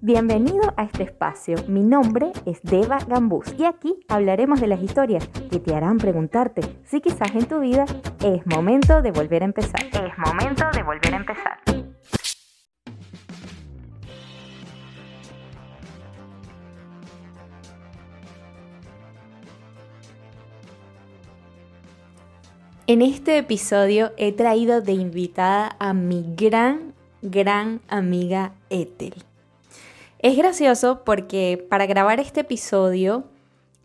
Bienvenido a este espacio. Mi nombre es Deva Gambús y aquí hablaremos de las historias que te harán preguntarte si quizás en tu vida es momento de volver a empezar. Es momento de volver a empezar. En este episodio he traído de invitada a mi gran, gran amiga Ethel. Es gracioso porque para grabar este episodio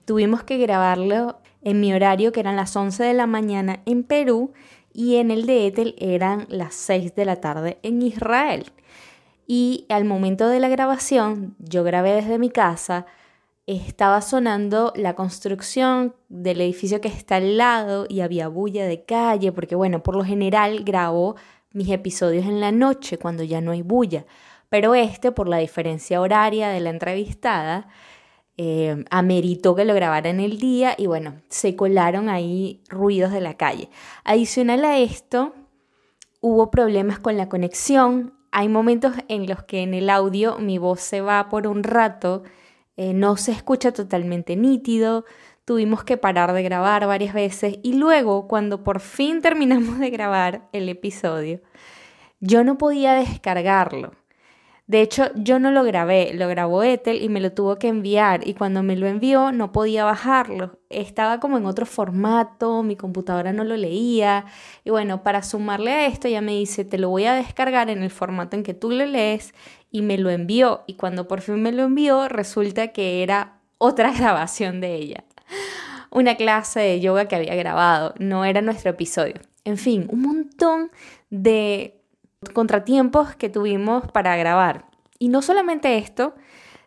tuvimos que grabarlo en mi horario que eran las 11 de la mañana en Perú y en el de Ethel eran las 6 de la tarde en Israel. Y al momento de la grabación, yo grabé desde mi casa, estaba sonando la construcción del edificio que está al lado y había bulla de calle, porque bueno, por lo general grabo mis episodios en la noche cuando ya no hay bulla, pero este, por la diferencia horaria de la entrevistada, eh, ameritó que lo grabara en el día y bueno, se colaron ahí ruidos de la calle. Adicional a esto, hubo problemas con la conexión. Hay momentos en los que en el audio mi voz se va por un rato eh, no se escucha totalmente nítido, tuvimos que parar de grabar varias veces y luego cuando por fin terminamos de grabar el episodio, yo no podía descargarlo. De hecho, yo no lo grabé, lo grabó Ethel y me lo tuvo que enviar y cuando me lo envió no podía bajarlo. Estaba como en otro formato, mi computadora no lo leía y bueno, para sumarle a esto ya me dice, te lo voy a descargar en el formato en que tú lo lees y me lo envió y cuando por fin me lo envió resulta que era otra grabación de ella. Una clase de yoga que había grabado, no era nuestro episodio. En fin, un montón de contratiempos que tuvimos para grabar. Y no solamente esto,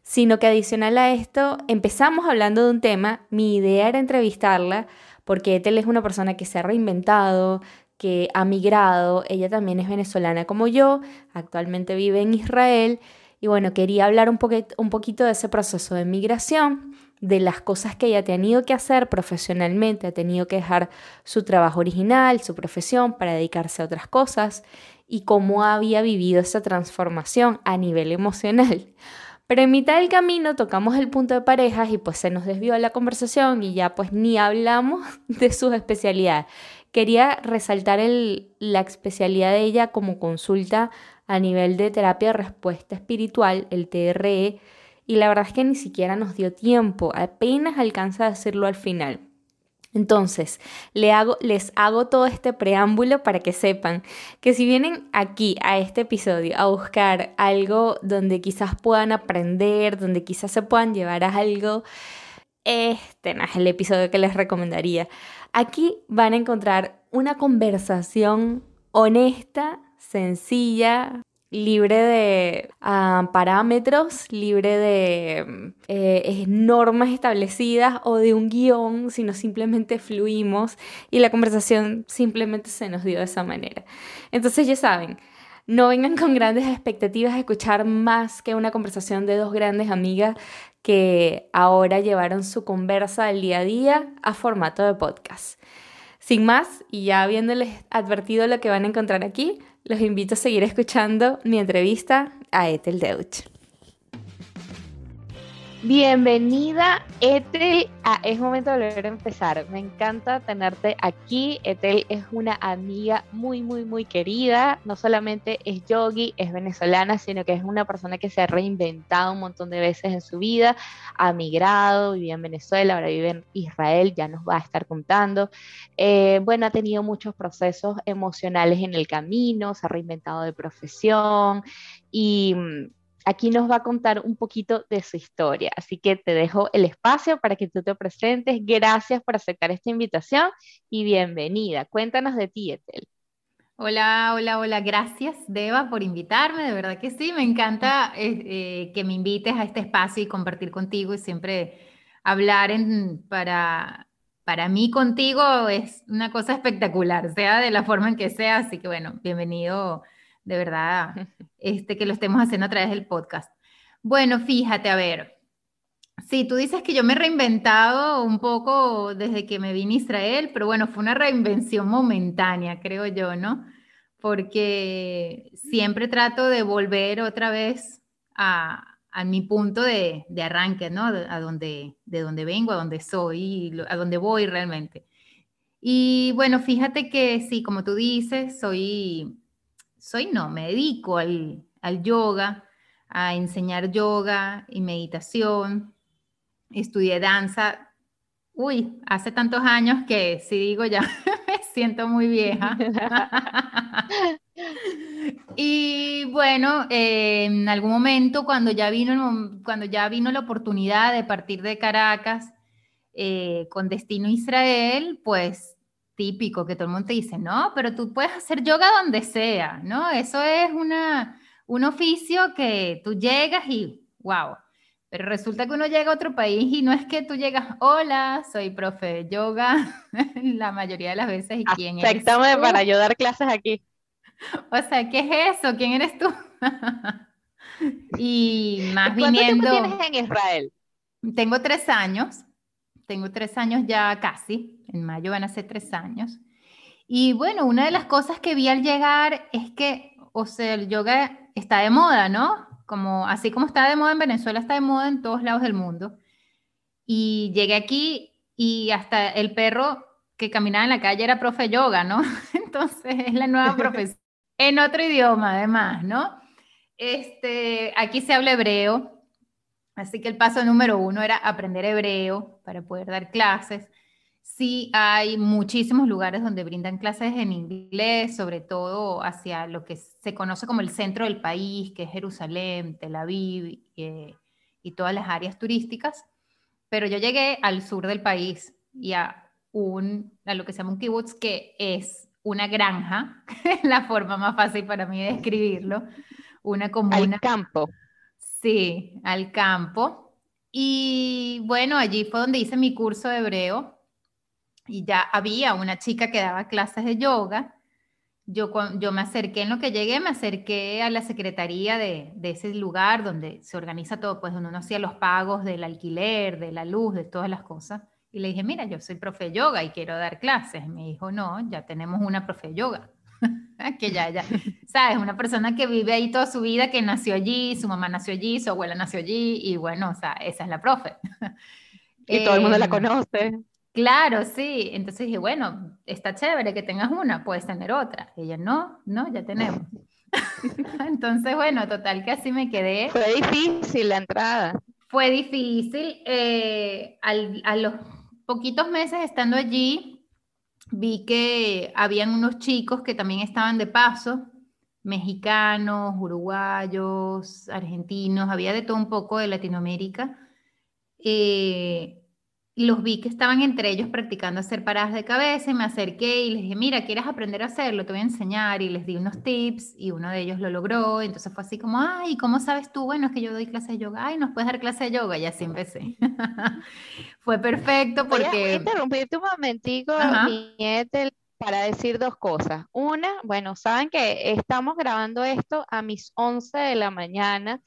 sino que adicional a esto, empezamos hablando de un tema, mi idea era entrevistarla, porque Ethel es una persona que se ha reinventado, que ha migrado, ella también es venezolana como yo, actualmente vive en Israel, y bueno, quería hablar un, un poquito de ese proceso de migración, de las cosas que ella ha tenido que hacer profesionalmente, ha tenido que dejar su trabajo original, su profesión, para dedicarse a otras cosas, y cómo había vivido esa transformación a nivel emocional. Pero en mitad del camino tocamos el punto de parejas y pues se nos desvió la conversación y ya pues ni hablamos de sus especialidades. Quería resaltar la especialidad de ella como consulta a nivel de terapia de respuesta espiritual, el TRE, y la verdad es que ni siquiera nos dio tiempo, apenas alcanza a decirlo al final. Entonces, les hago todo este preámbulo para que sepan que si vienen aquí a este episodio a buscar algo donde quizás puedan aprender, donde quizás se puedan llevar a algo, este no es el episodio que les recomendaría. Aquí van a encontrar una conversación honesta, sencilla, libre de ah, parámetros, libre de eh, normas establecidas o de un guion, sino simplemente fluimos y la conversación simplemente se nos dio de esa manera. Entonces ya saben, no vengan con grandes expectativas a escuchar más que una conversación de dos grandes amigas que ahora llevaron su conversa del día a día a formato de podcast. Sin más, y ya habiéndoles advertido lo que van a encontrar aquí, los invito a seguir escuchando mi entrevista a Ethel Deutsch. Bienvenida, Ethel, a Es Momento de Volver a Empezar. Me encanta tenerte aquí. Ethel es una amiga muy, muy, muy querida. No solamente es yogi, es venezolana, sino que es una persona que se ha reinventado un montón de veces en su vida. Ha migrado, vivía en Venezuela, ahora vive en Israel, ya nos va a estar contando. Eh, bueno, ha tenido muchos procesos emocionales en el camino, se ha reinventado de profesión y mm, aquí nos va a contar un poquito de su historia. Así que te dejo el espacio para que tú te presentes. Gracias por aceptar esta invitación y bienvenida. Cuéntanos de ti, Etel. Hola, hola, hola. Gracias, Deva, por invitarme. De verdad que sí, me encanta eh, eh, que me invites a este espacio y compartir contigo y siempre hablar en, para, para mí contigo es una cosa espectacular, sea de la forma en que sea. Así que bueno, bienvenido de verdad, este, que lo estemos haciendo a través del podcast. Bueno, fíjate, a ver, sí, tú dices que yo me he reinventado un poco desde que me vine a Israel, pero bueno, fue una reinvención momentánea, creo yo, ¿no? Porque siempre trato de volver otra vez a, a mi punto de, de arranque, ¿no? A donde, de donde vengo, a donde soy, a donde voy realmente. Y bueno, fíjate que sí, como tú dices, soy, soy no, me dedico al, al yoga, a enseñar yoga y meditación. Estudié danza, uy, hace tantos años que si digo ya me siento muy vieja. Y bueno, eh, en algún momento cuando ya vino, cuando ya vino la oportunidad de partir de Caracas eh, con destino Israel, pues típico que todo el mundo te dice, no, pero tú puedes hacer yoga donde sea, ¿no? Eso es una, un oficio que tú llegas y, wow. Pero resulta que uno llega a otro país y no es que tú llegas, hola, soy profe de yoga, la mayoría de las veces, ¿y quién eres? para yo dar clases aquí. O sea, ¿qué es eso? ¿Quién eres tú? y más ¿Cuánto viniendo. Tiempo tienes en Israel? Tengo tres años. Tengo tres años ya casi. En mayo van a ser tres años. Y bueno, una de las cosas que vi al llegar es que, o sea, el yoga está de moda, ¿no? Como, así como está de moda en Venezuela, está de moda en todos lados del mundo. Y llegué aquí y hasta el perro que caminaba en la calle era profe yoga, ¿no? Entonces es la nueva profesión en otro idioma además, ¿no? Este, aquí se habla hebreo, así que el paso número uno era aprender hebreo para poder dar clases. Sí, hay muchísimos lugares donde brindan clases en inglés, sobre todo hacia lo que se conoce como el centro del país, que es Jerusalén, Tel Aviv eh, y todas las áreas turísticas. Pero yo llegué al sur del país y a, un, a lo que se llama un kibbutz, que es una granja, la forma más fácil para mí de describirlo, una comuna. Al campo. Sí, al campo. Y bueno, allí fue donde hice mi curso de hebreo y ya había una chica que daba clases de yoga. Yo, yo me acerqué, en lo que llegué, me acerqué a la secretaría de, de ese lugar donde se organiza todo, pues donde uno hacía los pagos del alquiler, de la luz, de todas las cosas. Y le dije, mira, yo soy profe de yoga y quiero dar clases. Me dijo, no, ya tenemos una profe de yoga. que ya, ya, sabes, una persona que vive ahí toda su vida, que nació allí, su mamá nació allí, su abuela nació allí, y bueno, o sea, esa es la profe. y todo el mundo la em, conoce. Claro, sí. Entonces dije, bueno, está chévere que tengas una, puedes tener otra. Y ella, no, no, ya tenemos. Entonces, bueno, total que así me quedé. Fue difícil la entrada. Fue difícil. Eh, a los poquitos meses estando allí, vi que habían unos chicos que también estaban de paso, mexicanos, uruguayos, argentinos, había de todo un poco de Latinoamérica. Eh, los vi que estaban entre ellos practicando hacer paradas de cabeza y me acerqué y les dije, mira, ¿quieres aprender a hacerlo? Te voy a enseñar y les di unos tips y uno de ellos lo logró. Entonces fue así como, ay, ¿cómo sabes tú? Bueno, es que yo doy clase de yoga. Ay, ¿nos puedes dar clase de yoga? Y así empecé. fue perfecto porque... Voy a interrumpirte un momentico, para decir dos cosas. Una, bueno, saben que estamos grabando esto a mis 11 de la mañana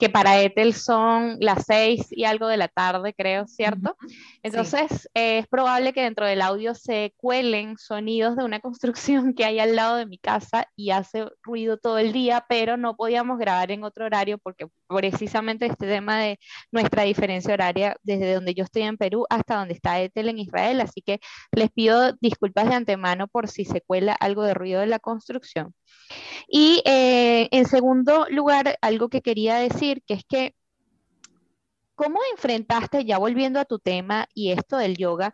que para Ethel son las seis y algo de la tarde, creo, ¿cierto? Entonces, es probable que dentro del audio se cuelen sonidos de una construcción que hay al lado de mi casa y hace ruido todo el día, pero no podíamos grabar en otro horario porque precisamente este tema de nuestra diferencia horaria desde donde yo estoy en Perú hasta donde está Ethel en Israel, así que les pido disculpas de antemano por si se cuela algo de ruido de la construcción. Y eh, en segundo lugar, algo que quería decir, que es que, ¿cómo enfrentaste, ya volviendo a tu tema y esto del yoga,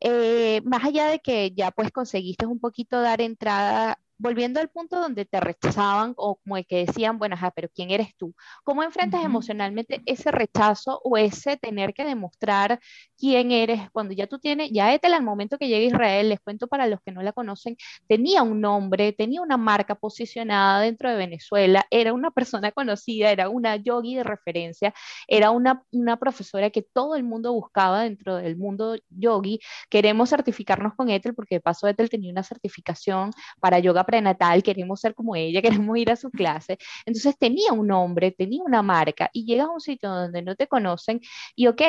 eh, más allá de que ya pues conseguiste un poquito dar entrada volviendo al punto donde te rechazaban o como el que decían, bueno, pero ¿quién eres tú? ¿Cómo enfrentas emocionalmente ese rechazo o ese tener que demostrar quién eres cuando ya tú tienes, ya Ethel al momento que llega a Israel, les cuento para los que no la conocen, tenía un nombre, tenía una marca posicionada dentro de Venezuela, era una persona conocida, era una yogi de referencia, era una, una profesora que todo el mundo buscaba dentro del mundo yogi. Queremos certificarnos con Ethel porque de paso Ethel tenía una certificación para yoga prenatal, queremos ser como ella, queremos ir a su clase. Entonces tenía un nombre, tenía una marca y llegas a un sitio donde no te conocen y ok,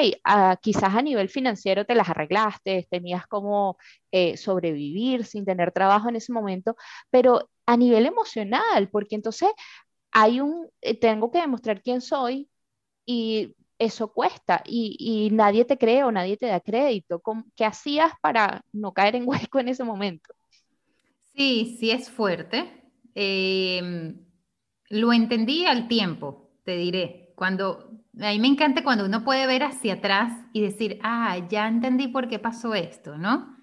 quizás a nivel financiero te las arreglaste, tenías como eh, sobrevivir sin tener trabajo en ese momento, pero a nivel emocional, porque entonces hay un, eh, tengo que demostrar quién soy, y eso cuesta y, nadie te cree o nadie te da crédito. ¿Qué hacías para no caer en hueco en ese momento? Sí, sí es fuerte. Em, lo entendí al tiempo, te diré. Cuando, a mí me encanta cuando uno puede ver hacia atrás y decir, ah, ya entendí por qué pasó esto, ¿no?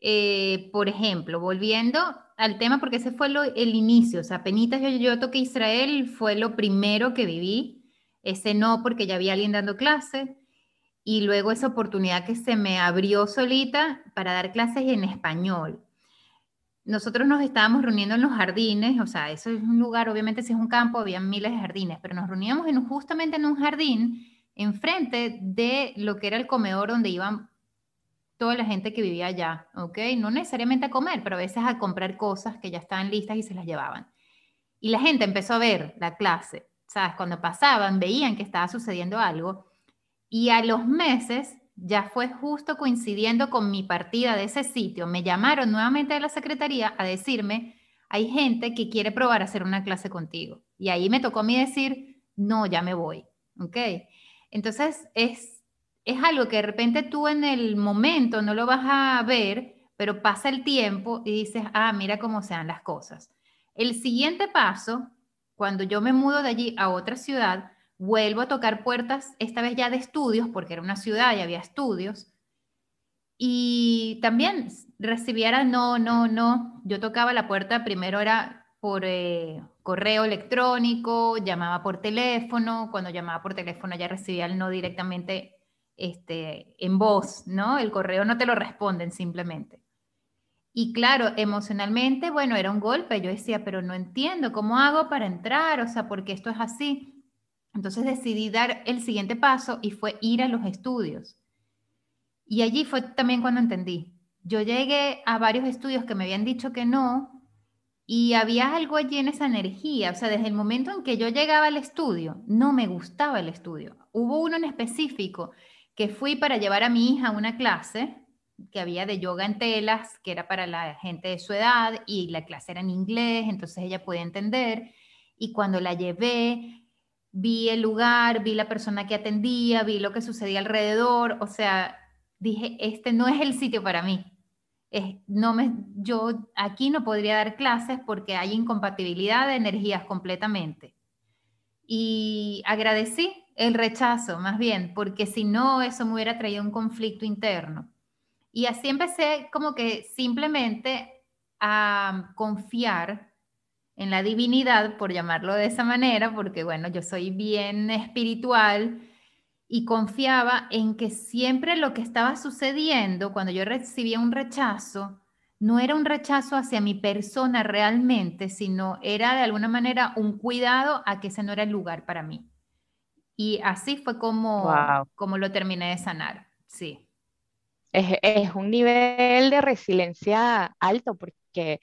Eh, por ejemplo, volviendo al tema, porque ese fue el inicio, o sea, penitas yo, yo toqué Israel, fue lo primero que viví ese no porque ya había alguien dando clase y luego esa oportunidad que se me abrió solita para dar clases en español. Nosotros nos estábamos reuniendo en los jardines, o sea, eso es un lugar, obviamente si es un campo, había miles de jardines, pero nos reuníamos en, justamente en un jardín enfrente de lo que era el comedor donde iban toda la gente que vivía allá, ¿ok? No necesariamente a comer, pero a veces a comprar cosas que ya estaban listas y se las llevaban. Y la gente empezó a ver la clase ¿sabes? Cuando pasaban, veían que estaba sucediendo algo y a los meses ya fue justo coincidiendo con mi partida de ese sitio. Me llamaron nuevamente de la secretaría a decirme, hay gente que quiere probar a hacer una clase contigo. Y ahí me tocó a mí decir, no, ya me voy. ¿Ok? Entonces es, es algo que de repente tú en el momento no lo vas a ver, pero pasa el tiempo y dices, ah, mira cómo sean las cosas. El siguiente paso cuando yo me mudo de allí a otra ciudad, vuelvo a tocar puertas, esta vez ya de estudios, porque era una ciudad y había estudios. Y también recibiera no, no, no. Yo tocaba la puerta, primero era por eh, correo electrónico, llamaba por teléfono, cuando llamaba por teléfono ya recibía el no directamente este, en voz, ¿no? El correo no te lo responden simplemente. Y claro, emocionalmente, bueno, era un golpe. Yo decía, pero no entiendo cómo hago para entrar, o sea, porque esto es así. Entonces decidí dar el siguiente paso y fue ir a los estudios. Y allí fue también cuando entendí. Yo llegué a varios estudios que me habían dicho que no y había algo allí en esa energía. O sea, desde el momento en que yo llegaba al estudio, no me gustaba el estudio. Hubo uno en específico que fui para llevar a mi hija a una clase que había de yoga en telas, que era para la gente de su edad, y la clase era en inglés, entonces ella podía entender. Y cuando la llevé, vi el lugar, vi la persona que atendía, vi lo que sucedía alrededor, o sea, dije, este no es el sitio para mí. No me, yo aquí no podría dar clases porque hay incompatibilidad de energías completamente. Y agradecí el rechazo, más bien, porque si no, eso me hubiera traído un conflicto interno. Y así empecé como que simplemente a confiar en la divinidad, por llamarlo de esa manera, porque bueno, yo soy bien espiritual y confiaba en que siempre lo que estaba sucediendo cuando yo recibía un rechazo, no era un rechazo hacia mi persona realmente, sino era de alguna manera un cuidado a que ese no era el lugar para mí. Y así fue como, como lo terminé de sanar, sí es, un nivel de resiliencia alto porque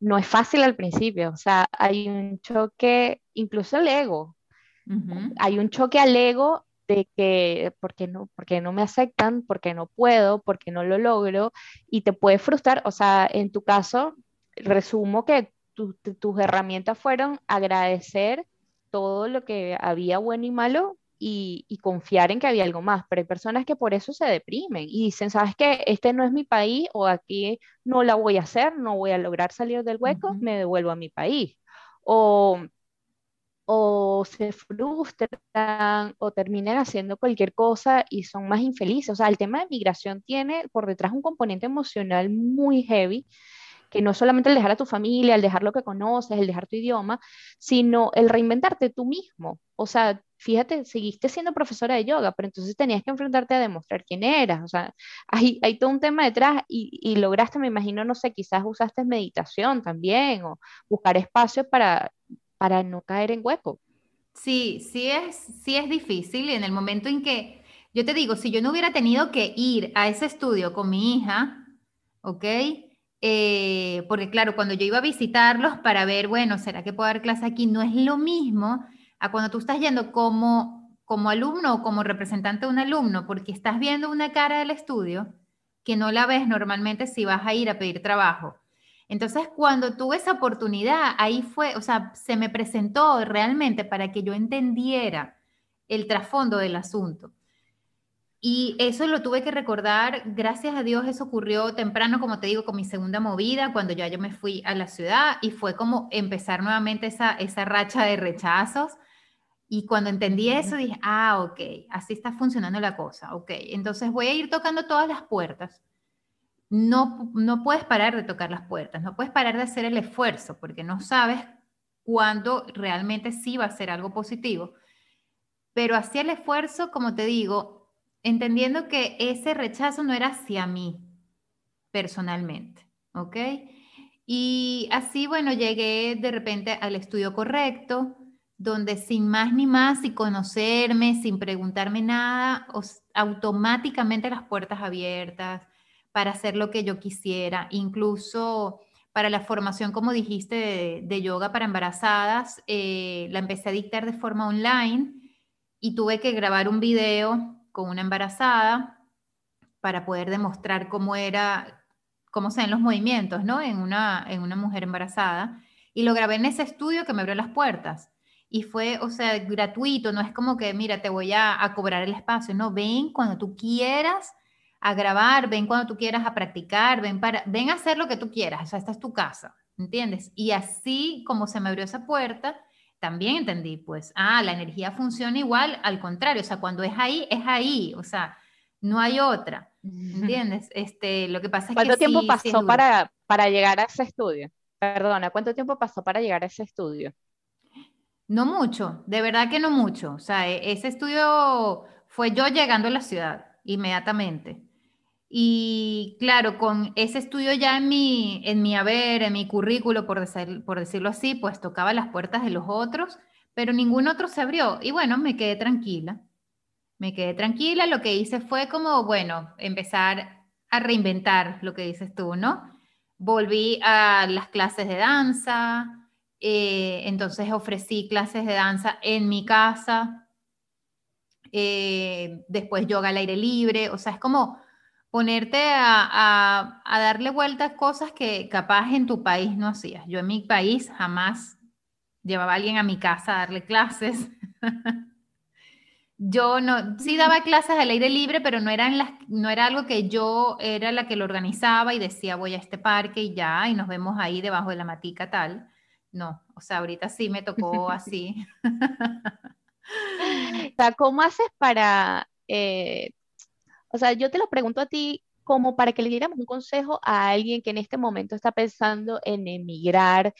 no es fácil al principio, o sea, hay un choque, incluso el ego, hay un choque al ego de que, ¿por qué no, porque no me aceptan? porque no puedo? porque no lo logro? Y te puede frustrar, o sea, en tu caso, resumo que tus herramientas fueron agradecer todo lo que había bueno y malo y, confiar en que había algo más, pero hay personas que por eso se deprimen y dicen, sabes qué, este no es mi país o aquí no la voy a hacer, no voy a lograr salir del hueco, me devuelvo a mi país. O, o se frustran o terminan haciendo cualquier cosa y son más infelices. O sea, el tema de migración tiene por detrás un componente emocional muy heavy que no solamente el dejar a tu familia, el dejar lo que conoces, el dejar tu idioma, sino el reinventarte tú mismo. O sea, fíjate, seguiste siendo profesora de yoga, pero entonces tenías que enfrentarte a demostrar quién eras. O sea, hay, hay todo un tema detrás y, lograste, me imagino, no sé, quizás usaste meditación también o buscar espacios para, para no caer en hueco. Sí, sí es, sí es difícil. Y en el momento en que, yo te digo, si yo no hubiera tenido que ir a ese estudio con mi hija, ¿ok? Eh, porque claro, cuando yo iba a visitarlos para ver, bueno, ¿será que puedo dar clase aquí? No es lo mismo a cuando tú estás yendo como, como alumno o como representante de un alumno, porque estás viendo una cara del estudio que no la ves normalmente si vas a ir a pedir trabajo. Entonces, cuando tuve esa oportunidad, ahí fue, o sea, se me presentó realmente para que yo entendiera el trasfondo del asunto. Y eso lo tuve que recordar, gracias a Dios eso ocurrió temprano, como te digo, con mi segunda movida, cuando ya yo me fui a la ciudad y fue como empezar nuevamente esa, esa racha de rechazos. Y cuando entendí eso dije, ah, ok, así está funcionando la cosa, ok, entonces voy a ir tocando todas las puertas. No, no puedes parar de tocar las puertas, no puedes parar de hacer el esfuerzo porque no sabes cuándo realmente sí va a ser algo positivo. Pero hacía el esfuerzo, como te digo, entendiendo que ese rechazo no era hacia mí personalmente, ¿ok? Y así, bueno, llegué de repente al estudio correcto, donde sin más ni más, sin conocerme, sin preguntarme nada, automáticamente las puertas abiertas para hacer lo que yo quisiera, incluso para la formación, como dijiste, de, yoga para embarazadas, eh, la empecé a dictar de forma online y tuve que grabar un video con una embarazada para poder demostrar cómo era, cómo se ven los movimientos, ¿no? En una, en una mujer embarazada. Y lo grabé en ese estudio que me abrió las puertas. Y fue, o sea, gratuito, no es como que, mira, te voy a, a cobrar el espacio, no, ven cuando tú quieras a grabar, ven cuando tú quieras a practicar, ven, para, ven a hacer lo que tú quieras, o sea, esta es tu casa, ¿entiendes? Y así como se me abrió esa puerta, también entendí, pues, ah, la energía funciona igual, al contrario, o sea, cuando es ahí, es ahí, o sea, no hay otra, ¿entiendes? Este, lo que pasa es ¿Cuánto que tiempo pasó para, para llegar a ese estudio? Perdona, ¿cuánto tiempo pasó para llegar a ese estudio? No mucho, de verdad que no mucho. O sea, e, ese estudio fue yo llegando a la ciudad inmediatamente. Y claro, con ese estudio ya en mi, en mi haber, en mi currículo, por, por decirlo así, pues tocaba las puertas de los otros, pero ningún otro se abrió. Y bueno, me quedé tranquila. Me quedé tranquila. Lo que hice fue como, bueno, empezar a reinventar lo que dices tú, ¿no? Volví a las clases de danza, eh, entonces ofrecí clases de danza en mi casa, eh, después yoga al aire libre, o sea, es como ponerte a, darle vueltas cosas que capaz en tu país no hacías. Yo en mi país jamás llevaba a alguien a mi casa a darle clases. yo no, sí daba clases al aire libre, pero no, eran las, no era algo que yo era la que lo organizaba y decía voy a este parque y ya, y nos vemos ahí debajo de la matica tal. No, o sea, ahorita sí me tocó así. ¿Cómo haces para eh, o sea, yo te lo pregunto a ti como para que le diéramos un consejo a alguien que en este momento está pensando en emigrar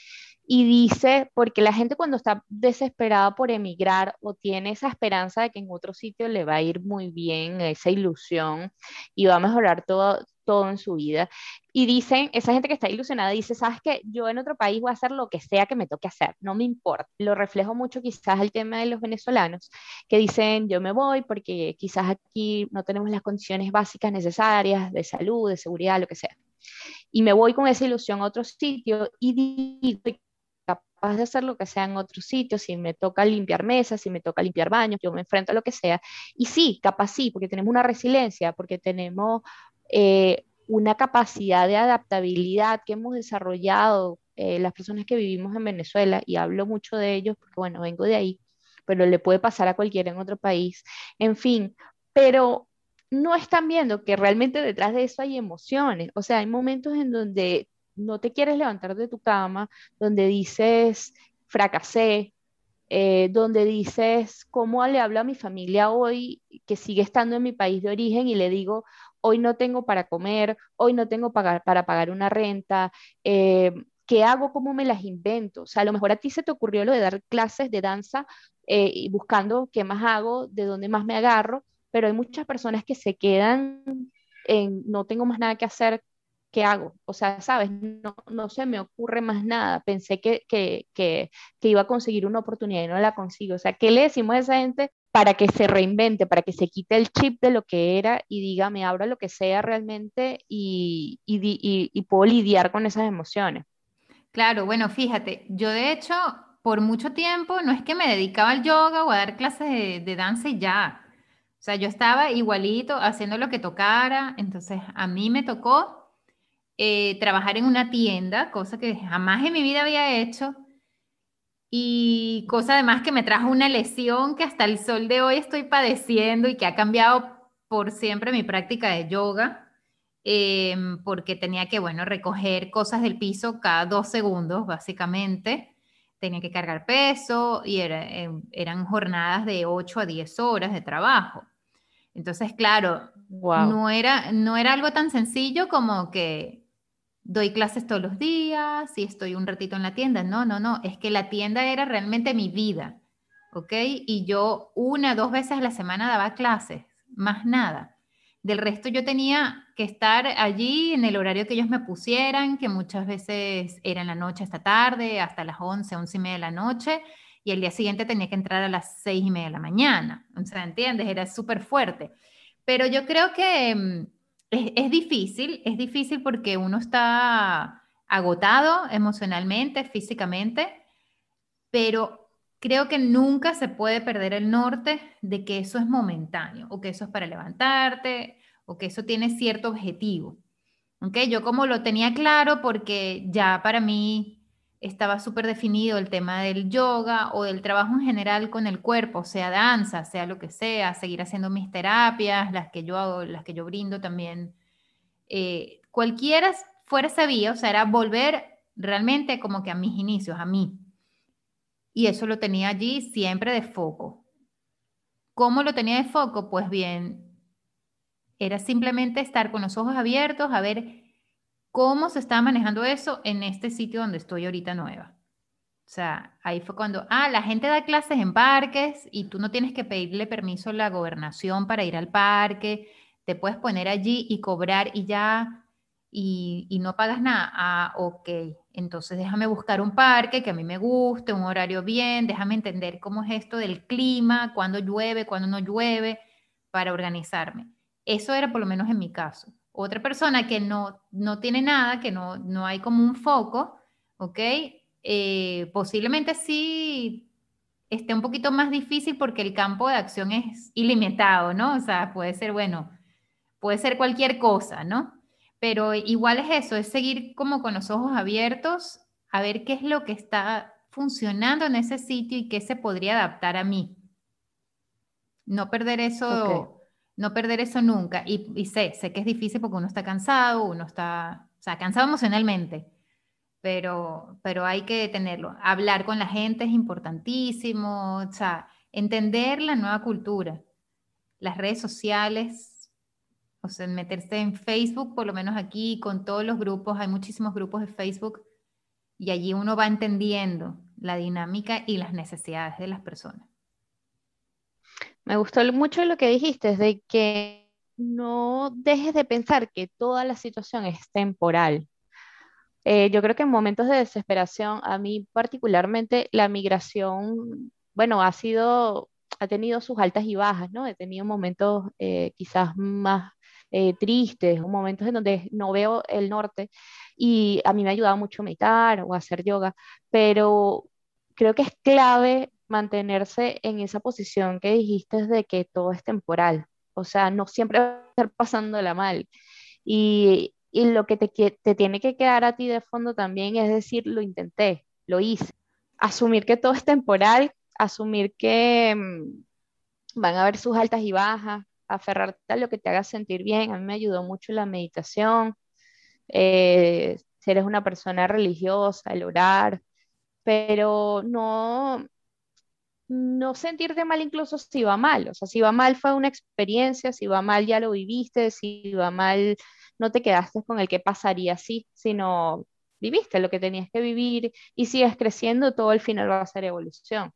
y dice, porque la gente cuando está desesperada por emigrar o tiene esa esperanza de que en otro sitio le va a ir muy bien, esa ilusión y va a mejorar todo, todo en su vida. Y dicen, esa gente que está ilusionada dice, sabes que yo en otro país voy a hacer lo que sea que me toque hacer, no me importa. Lo reflejo mucho quizás al tema de los venezolanos, que dicen, yo me voy porque quizás aquí no tenemos las condiciones básicas necesarias de salud, de seguridad, lo que sea. Y me voy con esa ilusión a otro sitio y digo, capaz de hacer lo que sea en otro sitio, si me toca limpiar mesas, si me toca limpiar baños, yo me enfrento a lo que sea. Y sí, capaz sí, porque tenemos una resiliencia, porque tenemos eh, una capacidad de adaptabilidad que hemos desarrollado eh, las personas que vivimos en Venezuela, y hablo mucho de ellos porque, bueno, vengo de ahí, pero le puede pasar a cualquiera en otro país, en fin, pero no están viendo que realmente detrás de eso hay emociones, o sea, hay momentos en donde no te quieres levantar de tu cama, donde dices, fracasé, eh, donde dices, ¿cómo le hablo a mi familia hoy que sigue estando en mi país de origen y le digo, hoy no tengo para comer, hoy no tengo para, pagar una renta? Eh, ¿Qué hago? ¿Cómo me las invento? O sea, a lo mejor a ti se te ocurrió lo de dar clases de danza eh, y buscando qué más hago, de dónde más me agarro, pero hay muchas personas que se quedan en no tengo más nada que hacer, ¿qué hago? O sea, sabes, no, no se me ocurre más nada. Pensé que, que, que, que, iba a conseguir una oportunidad y no la consigo. O sea, ¿qué le decimos a esa gente para que se reinvente, para que se quite el chip de lo que era y diga, me abra lo que sea realmente y, y, y, y puedo lidiar con esas emociones? Claro, bueno, fíjate, yo de hecho por mucho tiempo no es que me dedicaba al yoga o a dar clases de, de danza y ya. O sea, yo estaba igualito haciendo lo que tocara, entonces a mí me tocó eh, trabajar en una tienda, cosa que jamás en mi vida había hecho. y cosa además que me trajo una lesión que hasta el sol de hoy estoy padeciendo y que ha cambiado por siempre mi práctica de yoga, em, porque tenía que, bueno, recoger cosas del piso cada dos segundos, básicamente. Tenía que cargar peso y em, eran jornadas de 8 a 10 horas de trabajo. Entonces, claro, no, era, no era algo tan sencillo como que doy clases todos los días y estoy un ratito en la tienda. No, no, no, es que la tienda era realmente mi vida, ¿ok? Y yo una, dos veces a la semana daba clases, más nada. Del resto yo tenía que estar allí en el horario que ellos me pusieran, que muchas veces era en la noche hasta tarde, hasta las 11, 11 y media de la noche, y el día siguiente tenía que entrar a las 6 y media de la mañana. O sea, ¿entiendes? Era súper fuerte. Pero yo creo que es, difícil, es difícil porque uno está agotado emocionalmente, físicamente, pero creo que nunca se puede perder el norte de que eso es momentáneo o que eso es para levantarte o que eso tiene cierto objetivo. ¿Okay? Yo como lo tenía claro porque ya para mí estaba súper definido el tema del yoga o del trabajo en general con el cuerpo, sea danza, sea lo que sea, seguir haciendo mis terapias, las que yo hago, las que yo brindo también. Eh, cualquiera fuera esa vía, o sea, era volver realmente como que a mis inicios, a mí. Y eso lo tenía allí siempre de foco. ¿Cómo lo tenía de foco? Pues bien, era simplemente estar con los ojos abiertos a ver cómo se está manejando eso en este sitio donde estoy ahorita nueva. O sea, ahí fue cuando, ah, la gente da clases en parques y tú no tienes que pedirle permiso a la gobernación para ir al parque, te puedes poner allí y cobrar y ya, y, y no pagas nada. Ah, ok, entonces déjame buscar un parque que a mí me guste, un horario bien, déjame entender cómo es esto del clima, cuándo llueve, cuándo no llueve, para organizarme. Eso era por lo menos en mi caso otra persona que no, no tiene nada, que no, no hay como un foco, ¿ok? Eh, posiblemente sí esté un poquito más difícil porque el campo de acción es ilimitado, ¿no? O sea, puede ser, bueno, puede ser cualquier cosa, ¿no? Pero igual es eso, es seguir como con los ojos abiertos a ver qué es lo que está funcionando en ese sitio y qué se podría adaptar a mí. No perder eso no perder eso nunca. Y, sé, sé que es difícil porque uno está cansado, uno está, o sea, cansado emocionalmente, pero, pero hay que tenerlo. Hablar con la gente es importantísimo, o sea, entender la nueva cultura, las redes sociales, o sea, meterse en Facebook, por lo menos aquí, con todos los grupos, hay muchísimos grupos de Facebook, y allí uno va entendiendo la dinámica y las necesidades de las personas. Me gustó mucho lo que dijiste, de que no dejes de pensar que toda la situación es temporal. Eh, yo creo que en momentos de desesperación, a mí particularmente la migración, bueno, ha sido, ha tenido sus altas y bajas, ¿no? He tenido momentos eh, quizás más eh, tristes, momentos en donde no veo el norte y a mí me ha ayudado mucho meditar o hacer yoga, pero creo que es clave mantenerse en esa posición que dijiste de que todo es temporal. O sea, no siempre va a estar pasándola mal. Y, y lo que te, te tiene que quedar a ti de fondo también es decir, lo intenté, lo hice. Asumir que todo es temporal, asumir que mm, van a haber sus altas y bajas, aferrarte a lo que te haga sentir bien. A mí me ayudó mucho la meditación, eh, si eres una persona religiosa, el orar, pero no, no sentirte mal incluso si va mal. O sea, si va mal fue una experiencia, si va mal ya lo viviste, si va mal no te quedaste con el que pasaría así, sino viviste lo que tenías que vivir y sigues creciendo, todo el final va a ser evolución.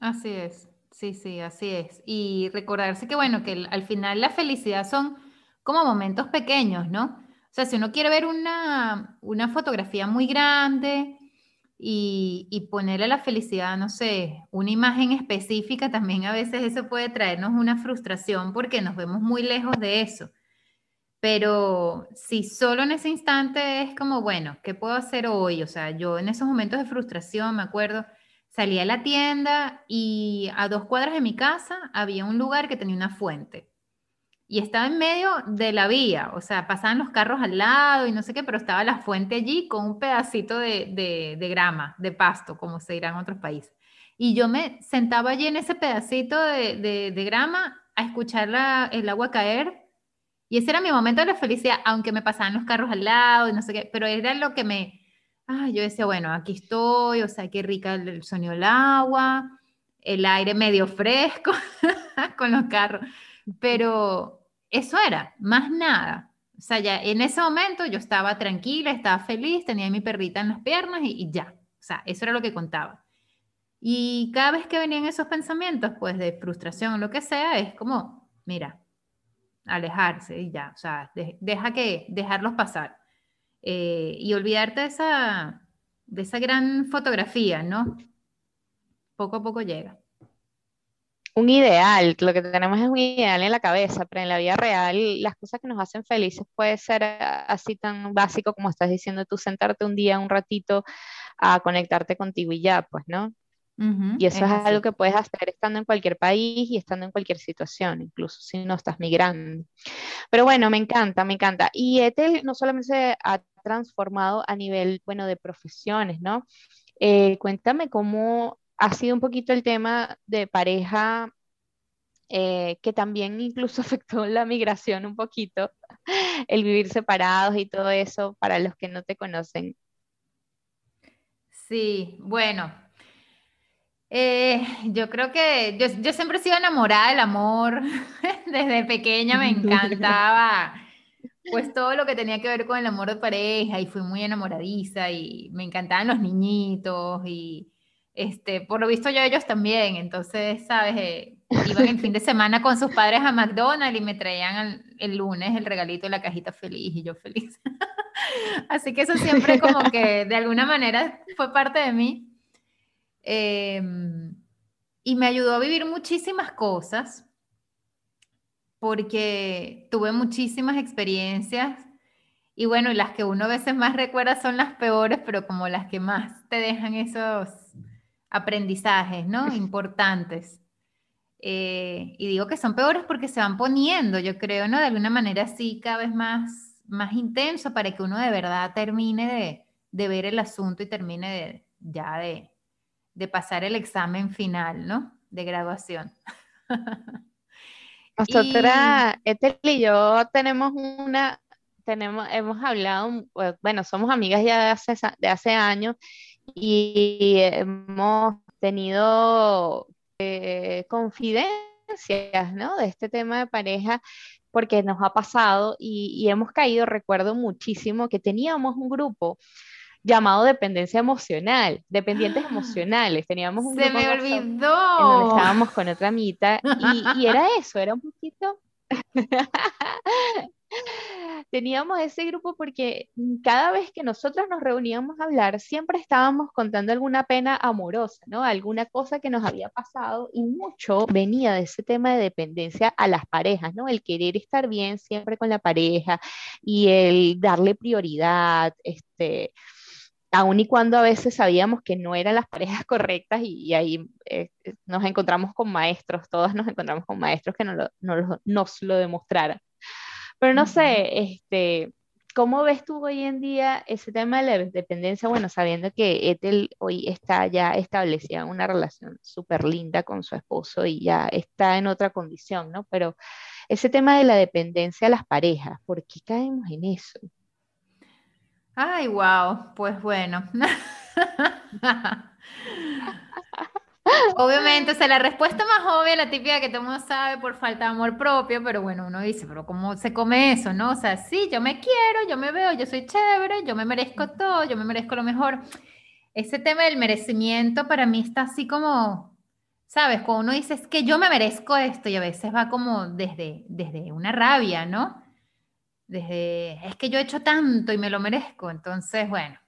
Así es, sí, sí, así es. Y recordarse que, bueno, que al final la felicidad son como momentos pequeños, ¿no? O sea, si uno quiere ver una, una fotografía muy grande, y, ponerle la felicidad, no sé, una imagen específica, también a veces eso puede traernos una frustración porque nos vemos muy lejos de eso. Pero si solo en ese instante es como, bueno, ¿qué puedo hacer hoy? O sea, yo en esos momentos de frustración, me acuerdo, salí a la tienda y a dos cuadras de mi casa había un lugar que tenía una fuente. Y estaba en medio de la vía, o sea, pasaban los carros al lado y no sé qué, pero estaba la fuente allí con un pedacito de, grama, de pasto, como se dirá en otros países. Y yo me sentaba allí en ese pedacito de, grama a escuchar el agua caer. Y ese era mi momento de la felicidad, aunque me pasaban los carros al lado y no sé qué, pero era lo que me... Ah, yo decía, bueno, aquí estoy, o sea, qué rica el, el sonido del agua, el aire medio fresco con los carros. Pero eso era, más nada. O sea, ya en ese momento yo estaba tranquila, estaba feliz, tenía mi perrita en las piernas y, ya. O sea, eso era lo que contaba. Y cada vez que venían esos pensamientos, pues de frustración o lo que sea, es como, mira, alejarse y ya. O sea, deja que, dejarlos pasar. Eh, y olvidarte de esa, de esa gran fotografía, ¿no? Poco a poco llega un ideal, lo que tenemos es un ideal en la cabeza, pero en la vida real las cosas que nos hacen felices puede ser así tan básico como estás diciendo tú, sentarte un día, un ratito a conectarte contigo y ya, pues, ¿no? y eso es, algo que puedes hacer estando en cualquier país y estando en cualquier situación, incluso si no estás migrando. Pero bueno, me encanta, me encanta. Y Ethel no solamente se ha transformado a nivel, bueno, de profesiones, ¿no? Eh, cuéntame cómo ha sido un poquito el tema de pareja eh, que también incluso afectó la migración un poquito, el vivir separados y todo eso para los que no te conocen. Sí, bueno, eh, yo creo que yo, yo, siempre he sido enamorada del amor, desde pequeña me encantaba pues todo lo que tenía que ver con el amor de pareja y fui muy enamoradiza y me encantaban los niñitos y este, por lo visto yo ellos también, entonces, ¿sabes? Eh, iban el fin de semana con sus padres a McDonald's y me traían el, lunes el regalito de la cajita feliz y yo feliz. Así que eso siempre como que de alguna manera fue parte de mí. Em, y me ayudó a vivir muchísimas cosas porque tuve muchísimas experiencias y bueno, las que uno a veces más recuerda son las peores, pero como las que más te dejan esos aprendizajes, ¿no? Importantes. Eh, y digo que son peores porque se van poniendo, yo creo, ¿no? De alguna manera así, cada vez más, más intenso para que uno de verdad termine de, ver el asunto y termine de, ya de, de pasar el examen final, ¿no? De graduación. Nosotras, Ethel y yo tenemos una, tenemos, hemos hablado, bueno, somos amigas ya de hace, de hace años y hemos tenido eh, confidencias, ¿no? De este tema de pareja porque nos ha pasado y, hemos caído, recuerdo muchísimo que teníamos un grupo llamado dependencia emocional, dependientes emocionales. Teníamos un Se grupo me olvidó. En donde estábamos con otra mitad y, y era eso, era un poquito teníamos ese grupo porque cada vez que nosotros nos reuníamos a hablar, siempre estábamos contando alguna pena amorosa, ¿no? Alguna cosa que nos había pasado y mucho venía de ese tema de dependencia a las parejas, ¿no? El querer estar bien siempre con la pareja y el darle prioridad, este, aun y cuando a veces sabíamos que no eran las parejas correctas y, ahí eh, nos encontramos con maestros, todos nos encontramos con maestros que no nos lo demostraran. Pero no sé, este, ¿cómo ves tú hoy en día ese tema de la dependencia? Bueno, sabiendo que Ethel hoy está ya establecida una relación súper linda con su esposo y ya está en otra condición, ¿no? Pero ese tema de la dependencia a las parejas, ¿por qué caemos en eso? Ay, wow, pues bueno. Obviamente, o sea, la respuesta más obvia, la típica que todo el mundo sabe por falta de amor propio, pero bueno, uno dice, pero ¿cómo se come eso, no? O sea, sí, yo me quiero, yo me veo, yo soy chévere, yo me merezco todo, yo me merezco lo mejor. Ese tema del merecimiento para mí está así como, ¿sabes? Cuando uno dice, es que yo me merezco esto y a veces va como desde, desde una rabia, ¿no? Desde, es que yo he hecho tanto y me lo merezco. Entonces, bueno,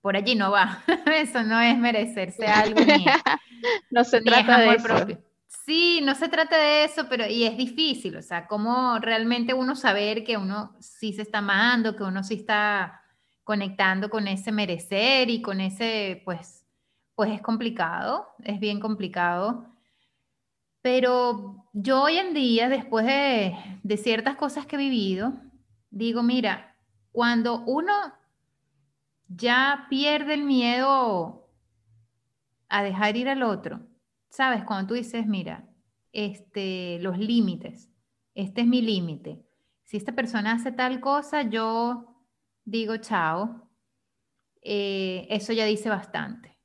por allí no va. Eso no es merecerse algo no se trata de eso. Propio. Sí, no se trata de eso, pero y es difícil, o sea, cómo realmente uno saber que uno sí se está amando, que uno sí está conectando con ese merecer y con ese, pues, pues es complicado, es bien complicado. Pero yo hoy en día, después de, de ciertas cosas que he vivido, digo, mira, cuando uno ya pierde el miedo a dejar ir al otro, ¿sabes? Cuando tú dices, mira, este, los límites, este es mi límite. Si esta persona hace tal cosa, yo digo chao. Eh, eso ya dice bastante.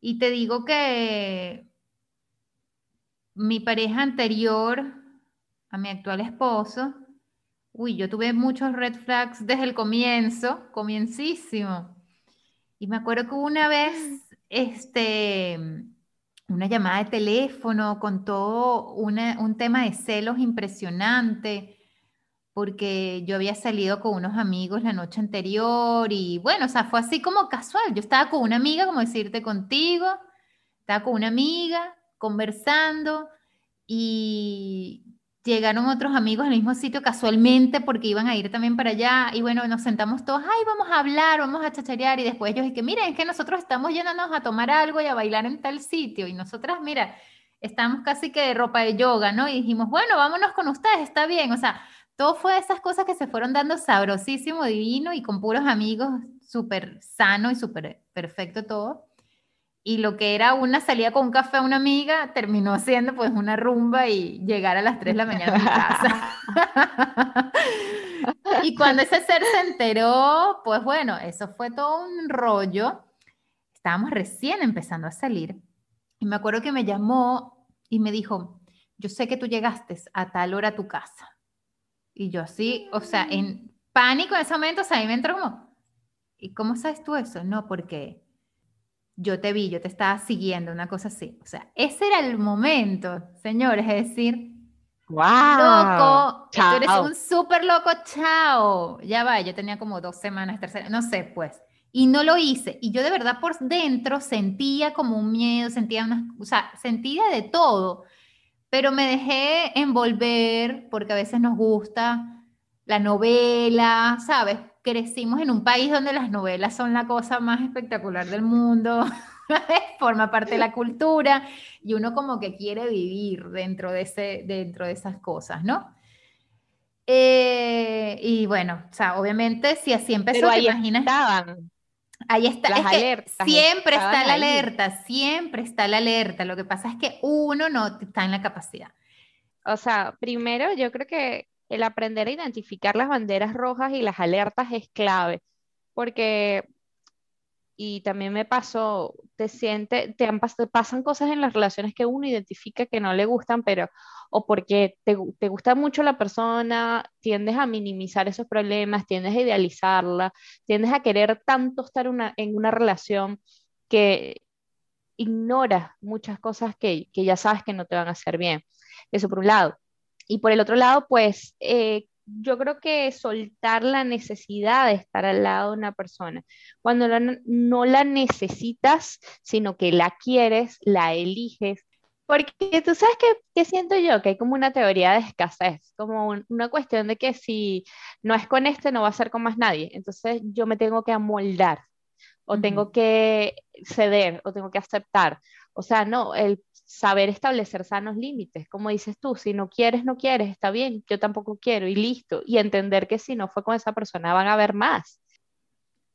Y te digo que mi pareja anterior a mi actual esposo, uy, yo tuve muchos red flags desde el comienzo, comiencísimo. Y me acuerdo que una vez, este, una llamada de teléfono con todo un tema de celos impresionante, porque yo había salido con unos amigos la noche anterior y bueno, o sea, fue así como casual. Yo estaba con una amiga, como decirte contigo, estaba con una amiga conversando y llegaron otros amigos al mismo sitio casualmente porque iban a ir también para allá y bueno, nos sentamos todos, ay, vamos a hablar, vamos a chacharear y después ellos que miren, es que nosotros estamos yéndonos a tomar algo y a bailar en tal sitio y nosotras, mira, estamos casi que de ropa de yoga, ¿no? Y dijimos, bueno, vámonos con ustedes, está bien, o sea, todo fue esas cosas que se fueron dando sabrosísimo, divino y con puros amigos, súper sano y súper perfecto todo y lo que era una salida con un café a una amiga terminó siendo pues una rumba y llegar a las 3 de la mañana a mi casa. y cuando ese ser se enteró, pues bueno, eso fue todo un rollo. Estábamos recién empezando a salir y me acuerdo que me llamó y me dijo, yo sé que tú llegaste a tal hora a tu casa. Y yo así, o sea, en pánico en ese momento, o sea, a mí me entró como, ¿y cómo sabes tú eso? No, porque yo te vi, yo te estaba siguiendo, una cosa así. O sea, ese era el momento, señores, es decir, wow, loco, tú eres un súper loco, chao. Ya va, yo tenía como dos semanas, tercera, no sé, pues. Y no lo hice. Y yo de verdad por dentro sentía como un miedo, sentía una, o sea, sentía de todo. Pero me dejé envolver porque a veces nos gusta la novela, ¿sabes? Crecimos en un país donde las novelas son la cosa más espectacular del mundo, forma parte de la cultura y uno como que quiere vivir dentro de, ese, dentro de esas cosas, ¿no? Eh, y bueno, o sea, obviamente si así empezó, ahí te imaginas. Estaban. Ahí está, las alertas, siempre está la alerta, siempre está la alerta. Lo que pasa es que uno no está en la capacidad. O sea, primero yo creo que el aprender a identificar las banderas rojas y las alertas es clave, porque, y también me pasó, te siente, te, pasan cosas en las relaciones que uno identifica que no le gustan, pero, o porque te, gusta mucho la persona, tiendes a minimizar esos problemas, tiendes a idealizarla, tiendes a querer tanto estar en una relación que ignoras muchas cosas que, que ya sabes que no te van a hacer bien. Eso por un lado. Y por el otro lado, pues eh, yo creo que soltar la necesidad de estar al lado de una persona. Cuando no la necesitas, sino que la quieres, la eliges. Porque tú sabes que, siento yo, que hay como una teoría de escasez, como una cuestión de que si no es con este, no va a ser con más nadie. Entonces yo me tengo que amoldar, o tengo que ceder, o tengo que aceptar. O sea, no, el saber establecer sanos límites, como dices tú, si no quieres, no quieres, está bien, yo tampoco quiero y listo, y entender que si no fue con esa persona van a haber más.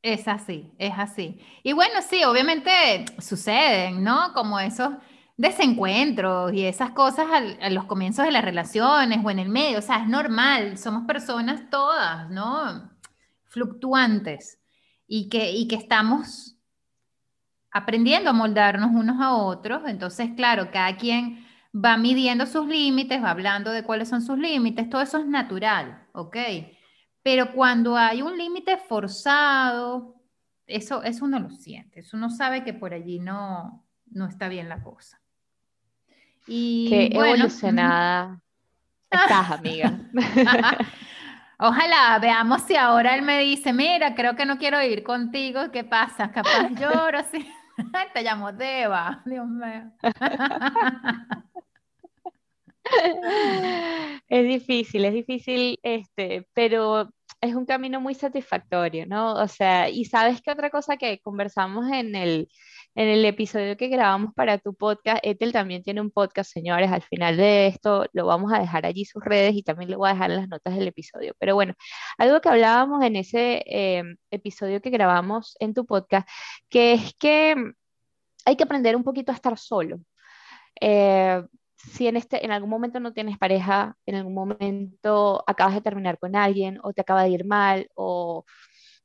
Es así, es así. Y bueno, sí, obviamente suceden, ¿no? Como esos desencuentros y esas cosas a los comienzos de las relaciones o en el medio, o sea, es normal, somos personas todas, ¿no? Fluctuantes y que, y que estamos aprendiendo a moldarnos unos a otros. Entonces, claro, cada quien va midiendo sus límites, va hablando de cuáles son sus límites, todo eso es natural, ¿ok? Pero cuando hay un límite forzado, eso, eso uno lo siente, eso uno sabe que por allí no, no está bien la cosa. Y Qué evolucionada estás, amiga. Ojalá veamos si ahora él me dice, mira, creo que no quiero ir contigo, ¿qué pasa? Capaz lloro, sí. Te llamo Deva, Dios mío. Es difícil, es difícil, este, pero es un camino muy satisfactorio, ¿no? O sea, y sabes que otra cosa que conversamos en el, en el episodio que grabamos para tu podcast, Ethel también tiene un podcast, señores, al final de esto lo vamos a dejar allí sus redes y también lo voy a dejar en las notas del episodio. Pero bueno, algo que hablábamos en ese eh, episodio que grabamos en tu podcast, que es que hay que aprender un poquito a estar solo. Eh, si en, este, en algún momento no tienes pareja, en algún momento acabas de terminar con alguien o te acaba de ir mal o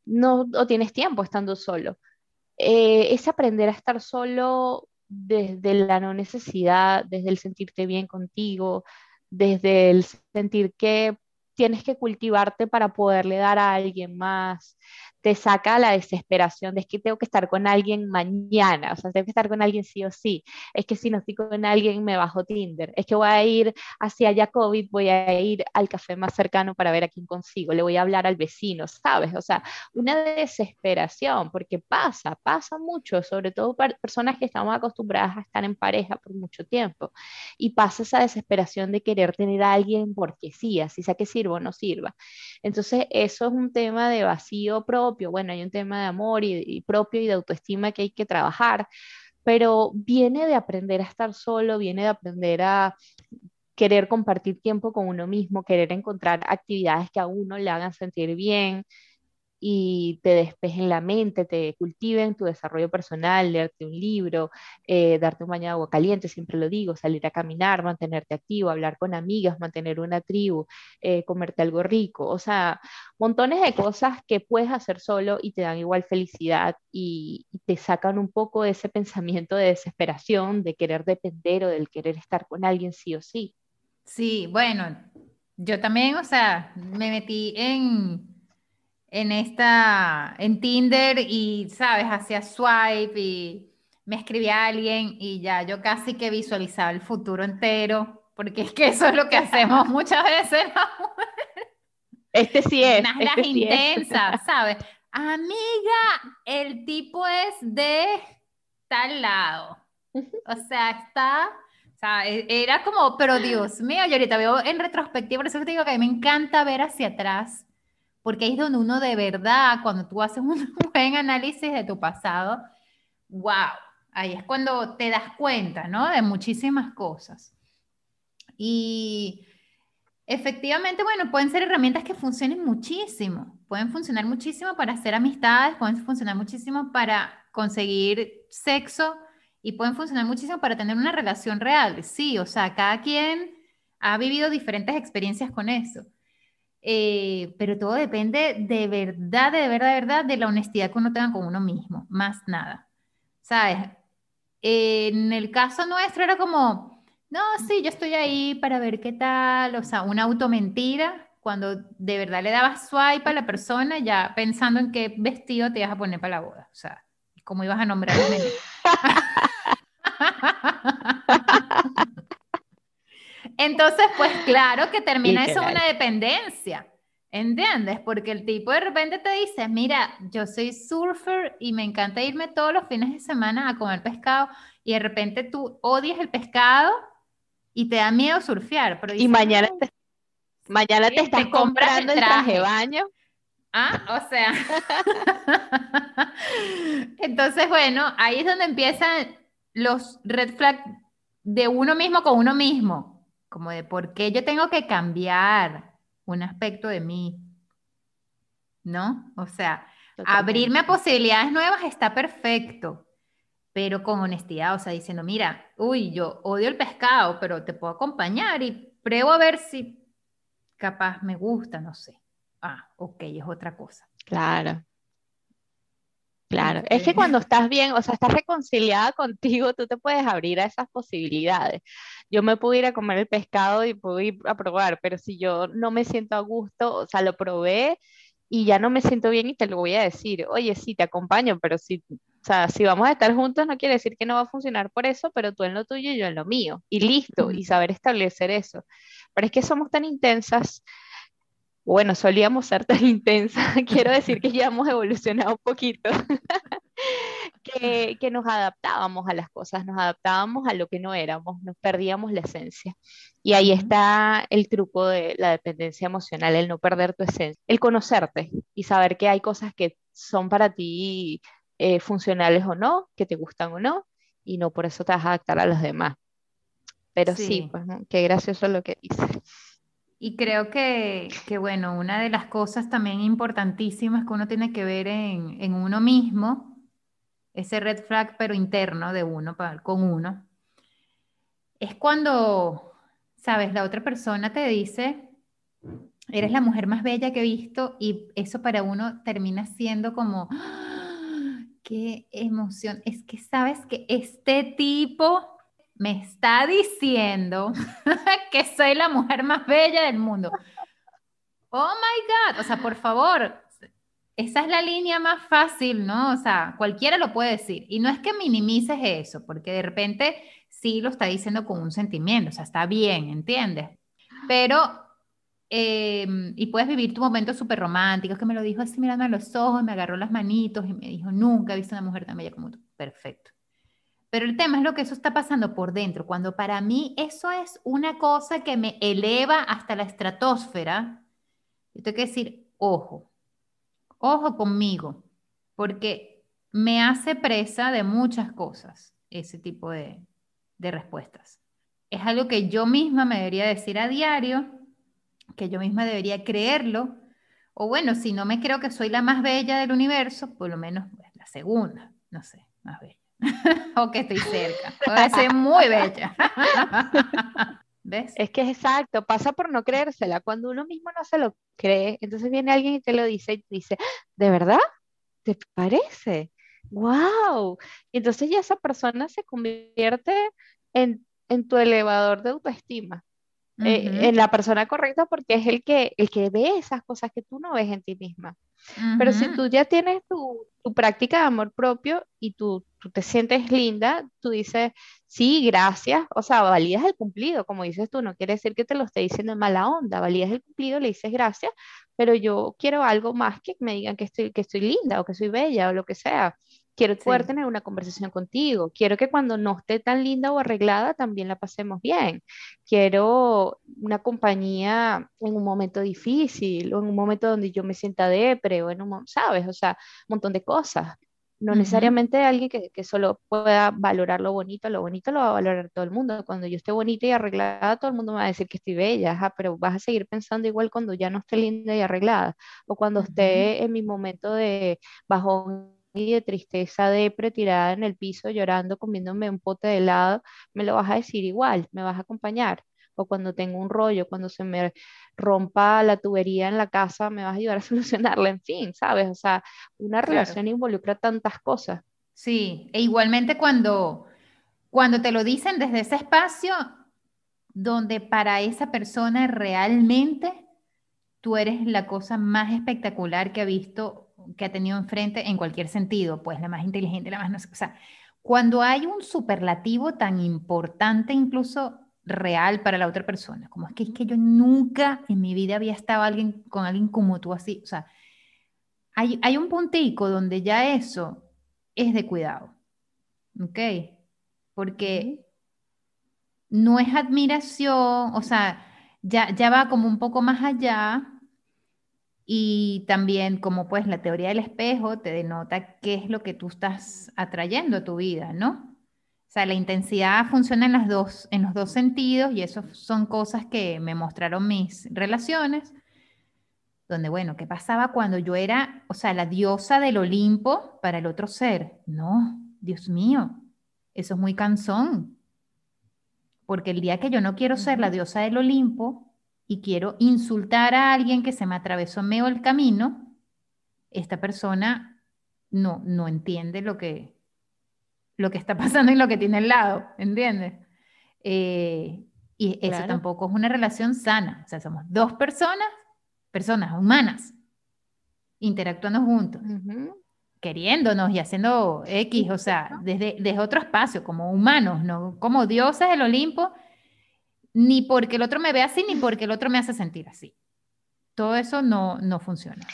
no o tienes tiempo estando solo, eh, es aprender a estar solo desde la no necesidad, desde el sentirte bien contigo, desde el sentir que tienes que cultivarte para poderle dar a alguien más, te saca la desesperación de es que tengo que estar con alguien mañana, o sea, tengo que estar con alguien sí o sí, es que si no estoy con alguien me bajo Tinder, es que voy a ir hacia Jacobit, voy a ir al café más cercano para ver a quién consigo, le voy a hablar al vecino, ¿sabes? O sea, una desesperación, porque pasa, pasa mucho, sobre todo para personas que estamos acostumbradas a estar en pareja por mucho tiempo, y pasa esa desesperación de querer tener a alguien porque sí, así sea que sirva o no sirva. Entonces, eso es un tema de vacío propio bueno, hay un tema de amor y, propio y de autoestima que hay que trabajar, pero viene de aprender a estar solo, viene de aprender a querer compartir tiempo con uno mismo, querer encontrar actividades que a uno le hagan sentir bien, y te despejen la mente, te cultiven tu desarrollo personal, leerte un libro, eh, darte un baño de agua caliente, siempre lo digo, salir a caminar, mantenerte activo, hablar con amigas, mantener una tribu, eh, comerte algo rico, o sea, montones de cosas que puedes hacer solo y te dan igual felicidad y, y te sacan un poco de ese pensamiento de desesperación, de querer depender o del querer estar con alguien sí o sí. Sí, bueno, yo también, o sea, me metí en en esta, en Tinder y, sabes, hacía swipe y me escribía alguien y ya yo casi que visualizaba el futuro entero, porque es que eso es lo que hacemos muchas veces. Este sí es. Unas este intensas, ¿sabes? Amiga, el tipo es de tal lado. O sea, está, o sea, e, era como, pero Dios mío, yo ahorita veo en retrospectiva, por eso te digo que a mí me encanta ver hacia atrás porque ahí es donde uno de verdad, cuando tú haces un buen análisis de tu pasado, wow, ahí es cuando te das cuenta, ¿no? De muchísimas cosas. Y efectivamente, bueno, pueden ser herramientas que funcionen muchísimo, pueden funcionar muchísimo para hacer amistades, pueden funcionar muchísimo para conseguir sexo y pueden funcionar muchísimo para tener una relación real. Sí, o sea, cada quien ha vivido diferentes experiencias con eso. Eh, pero todo depende de verdad, de verdad, de verdad, de la honestidad que uno tenga con uno mismo, más nada. ¿Sabes? en el caso nuestro era como, no, sí, yo estoy ahí para ver qué tal, o sea, una automentira, cuando de verdad le dabas swipe a la persona, ya pensando en qué vestido te ibas a poner para la boda, o sea, cómo ibas a nombrar. Entonces, pues claro que termina eso una dependencia. ¿Entiendes? Porque el tipo de repente te dice, mira, yo soy surfer y me encanta irme todos los fines de semana a comer pescado y de repente tú odias el pescado y te da miedo surfear. Pero y mañana te, mañana te estás comprando el traje de baño. Ah, o sea. Entonces, bueno, ahí es donde empiezan los red flags de uno mismo con uno mismo como de por qué yo tengo que cambiar un aspecto de mí, ¿no? O sea, abrirme a posibilidades nuevas está perfecto, pero con honestidad, o sea, diciendo, mira, uy, yo odio el pescado, pero te puedo acompañar y pruebo a ver si capaz me gusta, no sé. Ah, ok, es otra cosa. Claro. Claro, es que cuando estás bien, o sea, estás reconciliada contigo, tú te puedes abrir a esas posibilidades. Yo me puedo ir a comer el pescado y puedo ir a probar, pero si yo no me siento a gusto, o sea, lo probé y ya no me siento bien y te lo voy a decir, oye, sí, te acompaño, pero si, o sea, si vamos a estar juntos no quiere decir que no va a funcionar por eso, pero tú en lo tuyo y yo en lo mío, y listo, y saber establecer eso. Pero es que somos tan intensas bueno, solíamos ser tan intensa, quiero decir que ya hemos evolucionado un poquito, que, que, nos adaptábamos a las cosas, nos adaptábamos a lo que no éramos, nos perdíamos la esencia. Y ahí está el truco de la dependencia emocional, el no perder tu esencia, el conocerte y saber que hay cosas que son para ti eh, funcionales o no, que te gustan o no, y no por eso te vas a adaptar a los demás. Pero sí, pues qué gracioso lo que dices. Y creo que, que, bueno, una de las cosas también importantísimas que uno tiene que ver en, en uno mismo, ese red flag pero interno de uno, con uno, es cuando, sabes, la otra persona te dice, eres la mujer más bella que he visto y eso para uno termina siendo como, ¡Ah! qué emoción, es que sabes que este tipo me está diciendo que soy la mujer más bella del mundo. Oh my God, o sea, por favor, esa es la línea más fácil, ¿no? O sea, cualquiera lo puede decir. Y no es que minimices eso, porque de repente sí lo está diciendo con un sentimiento, o sea, está bien, ¿entiendes? Pero, em, y puedes vivir tu momento súper romántico, que me lo dijo así mirando a los ojos, me agarró las manitos y me dijo, nunca he visto una mujer tan bella como tú. Perfecto. Pero el tema es lo que eso está pasando por dentro, cuando para mí eso es una cosa que me eleva hasta la estratosfera. Yo tengo que decir, ojo, ojo conmigo, porque me hace presa de muchas cosas ese tipo de, de respuestas. Es algo que yo misma me debería decir a diario, que yo misma debería creerlo, o bueno, si no me creo que soy la más bella del universo, por lo menos pues, la segunda, no sé, más bella. o que estoy cerca. Puede ser muy bella. ¿Ves? Es que es exacto, pasa por no creérsela. Cuando uno mismo no se lo cree, entonces viene alguien y te lo dice y te dice, ¿de verdad? ¿Te parece? ¡Wow! Y entonces ya esa persona se convierte en, en tu elevador de autoestima. Eh, en la persona correcta porque es el que, el que ve esas cosas que tú no ves en ti misma. Pero si tú ya tienes tu, tu práctica de amor propio y tú, tú, te sientes linda, tú dices, sí, gracias, o sea, validas el cumplido, como dices tú, no quiere decir que te lo esté diciendo en mala onda, validas el cumplido, le dices gracias, pero yo quiero algo más que me digan que estoy, que estoy linda o que soy bella o lo que sea. Quiero poder tener una conversación contigo. Quiero que cuando no esté tan linda o arreglada también la pasemos bien. Quiero una compañía en un momento difícil o en un momento donde yo me sienta depre o en un, ¿sabes? O sea, un montón de cosas. No necesariamente alguien que, que, solo pueda valorar lo bonito, lo bonito lo va a valorar todo el mundo. Cuando yo esté bonita y arreglada, todo el mundo me va a decir que estoy bella, pero vas a seguir pensando igual cuando ya no esté linda y arreglada, o cuando esté en mi momento de bajón y de tristeza, de tirada en el piso, llorando, comiéndome un pote de helado, me lo vas a decir igual, me vas a acompañar. O cuando tengo un rollo, cuando se me rompa la tubería en la casa, me vas a ayudar a solucionarla, en fin, ¿sabes? O sea, una relación involucra tantas cosas. Sí, e igualmente cuando, cuando te lo dicen desde ese espacio donde para esa persona realmente tú eres la cosa más espectacular que ha visto que ha tenido enfrente en cualquier sentido, pues la más inteligente, la más no sé, o sea, cuando hay un superlativo tan importante, incluso real para la otra persona, como es que es que yo nunca en mi vida había estado alguien, con alguien como tú así, o sea, hay, hay un puntico donde ya eso es de cuidado, ¿ok? Porque no es admiración, o sea, ya, ya va como un poco más allá y también como pues la teoría del espejo te denota qué es lo que tú estás atrayendo a tu vida, ¿no? O sea, la intensidad funciona en, las dos, en los dos sentidos y eso son cosas que me mostraron mis relaciones, donde, bueno, ¿qué pasaba cuando yo era, o sea, la diosa del Olimpo para el otro ser? No, Dios mío, eso es muy cansón, porque el día que yo no quiero ser la diosa del Olimpo, y quiero insultar a alguien que se me atravesó en medio del camino, esta persona no, no entiende lo que, lo que está pasando y lo que tiene al lado, ¿entiendes? Eh, y eso tampoco es una relación sana. O sea, somos dos personas, personas humanas, interactuando juntos, queriéndonos y haciendo X, o sea, desde, desde otro espacio, como humanos, no como dioses del Olimpo ni porque el otro me ve así, ni porque el otro me hace sentir así. Todo eso no, no funciona.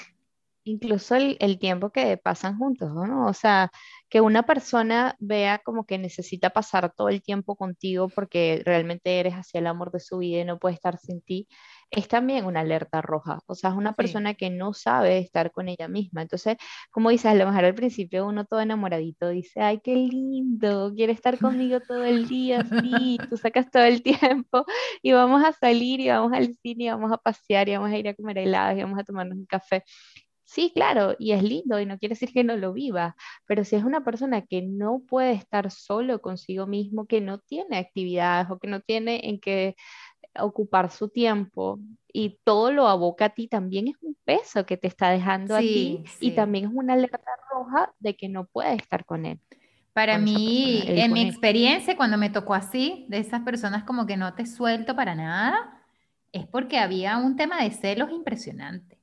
Incluso el, tiempo que pasan juntos, ¿no? O sea, que una persona vea como que necesita pasar todo el tiempo contigo porque realmente eres hacia el amor de su vida y no puede estar sin ti, es también una alerta roja. O sea, es una persona que no sabe estar con ella misma. Entonces, como dices, a lo mejor al principio uno todo enamoradito dice, ay, qué lindo, quiere estar conmigo todo el día, sí, tú sacas todo el tiempo y vamos a salir y vamos al cine y vamos a pasear y vamos a ir a comer helados y vamos a tomarnos un café. Sí, claro, y es lindo y no quiere decir que no lo viva, pero si es una persona que no puede estar solo consigo mismo, que no tiene actividades o que no tiene en qué ocupar su tiempo y todo lo aboca a ti, también es un peso que te está dejando a ti y también es una alerta roja de que no puede estar con él. Para mí, en mi experiencia, cuando me tocó así, de esas personas como que no te suelto para nada, es porque había un tema de celos impresionante.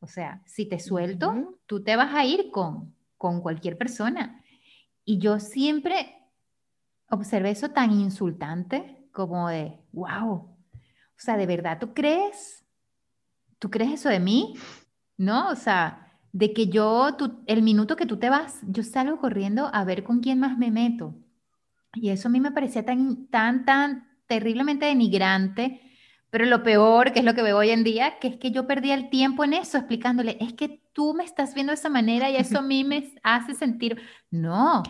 O sea, si te suelto, tú te vas a ir con, con cualquier persona. Y yo siempre observé eso tan insultante como de, wow, o sea, ¿de verdad tú crees? ¿Tú crees eso de mí? ¿No? O sea, de que yo, el minuto que tú te vas, yo salgo corriendo a ver con quién más me meto. Y eso a mí me parecía tan, tan, tan terriblemente denigrante pero lo peor, que es lo que veo hoy en día, que es que yo perdí el tiempo en eso, explicándole, es que tú me estás viendo de esa manera y eso a mí me hace sentir, no,